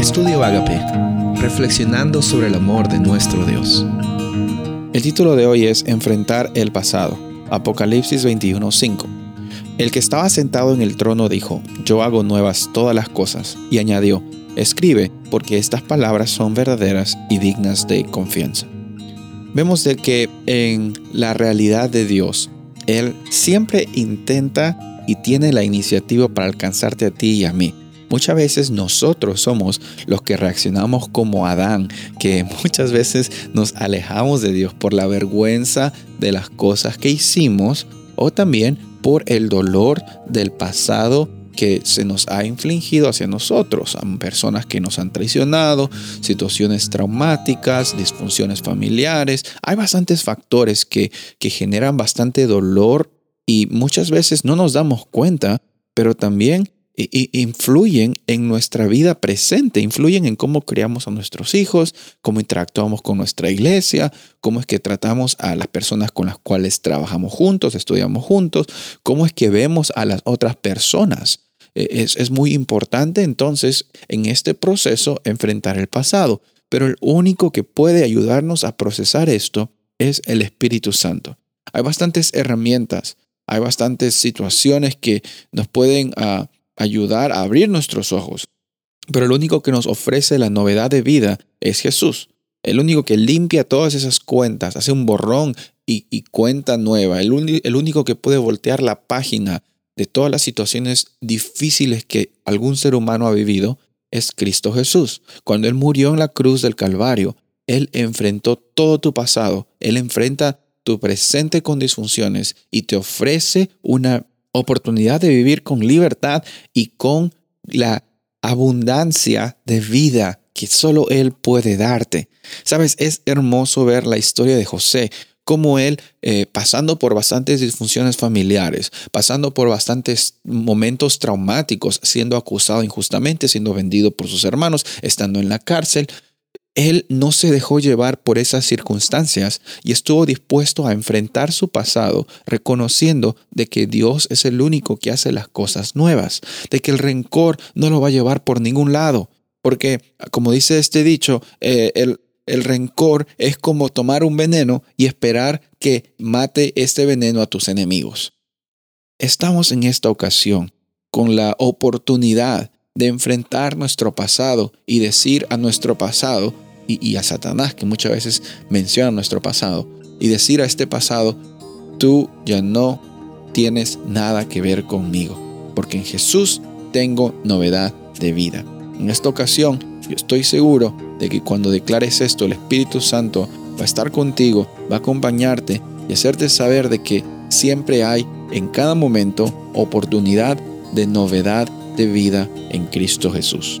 Estudio Agape, reflexionando sobre el amor de nuestro Dios. El título de hoy es Enfrentar el pasado. Apocalipsis 21:5. El que estaba sentado en el trono dijo, Yo hago nuevas todas las cosas, y añadió, Escribe, porque estas palabras son verdaderas y dignas de confianza. Vemos de que en la realidad de Dios, Él siempre intenta y tiene la iniciativa para alcanzarte a ti y a mí. Muchas veces nosotros somos los que reaccionamos como Adán, que muchas veces nos alejamos de Dios por la vergüenza de las cosas que hicimos o también por el dolor del pasado que se nos ha infligido hacia nosotros, a personas que nos han traicionado, situaciones traumáticas, disfunciones familiares. Hay bastantes factores que, que generan bastante dolor y muchas veces no nos damos cuenta, pero también influyen en nuestra vida presente, influyen en cómo criamos a nuestros hijos, cómo interactuamos con nuestra iglesia, cómo es que tratamos a las personas con las cuales trabajamos juntos, estudiamos juntos, cómo es que vemos a las otras personas. E, es, es muy importante entonces en este proceso enfrentar el pasado, pero el único que puede ayudarnos a procesar esto es el Espíritu Santo. Hay bastantes herramientas, hay bastantes situaciones que nos pueden... Uh, ayudar a abrir nuestros ojos. Pero el único que nos ofrece la novedad de vida es Jesús. El único que limpia todas esas cuentas, hace un borrón y, cuenta nueva. El, el único que puede voltear la página de todas las situaciones difíciles que algún ser humano ha vivido es Cristo Jesús. Cuando Él murió en la cruz del Calvario, Él enfrentó todo tu pasado. Él enfrenta tu presente con disfunciones y te ofrece una oportunidad de vivir con libertad y con la abundancia de vida que solo Él puede darte. Sabes, es hermoso ver la historia de José, como él, eh, pasando por bastantes disfunciones familiares, pasando por bastantes momentos traumáticos, siendo acusado injustamente, siendo vendido por sus hermanos, estando en la cárcel, él no se dejó llevar por esas circunstancias y estuvo dispuesto a enfrentar su pasado, reconociendo de que Dios es el único que hace las cosas nuevas, de que el rencor no lo va a llevar por ningún lado, porque como dice este dicho, eh, el, el rencor es como tomar un veneno y esperar que mate este veneno a tus enemigos. Estamos en esta ocasión con la oportunidad de enfrentar nuestro pasado y decir a nuestro pasado y, a Satanás, que muchas veces menciona nuestro pasado, y decir a este pasado, tú ya no tienes nada que ver conmigo, porque en Jesús tengo novedad de vida. En esta ocasión, yo estoy seguro de que cuando declares esto, el Espíritu Santo va a estar contigo, va a acompañarte y hacerte saber de que siempre hay en cada momento oportunidad de novedad de vida en Cristo Jesús.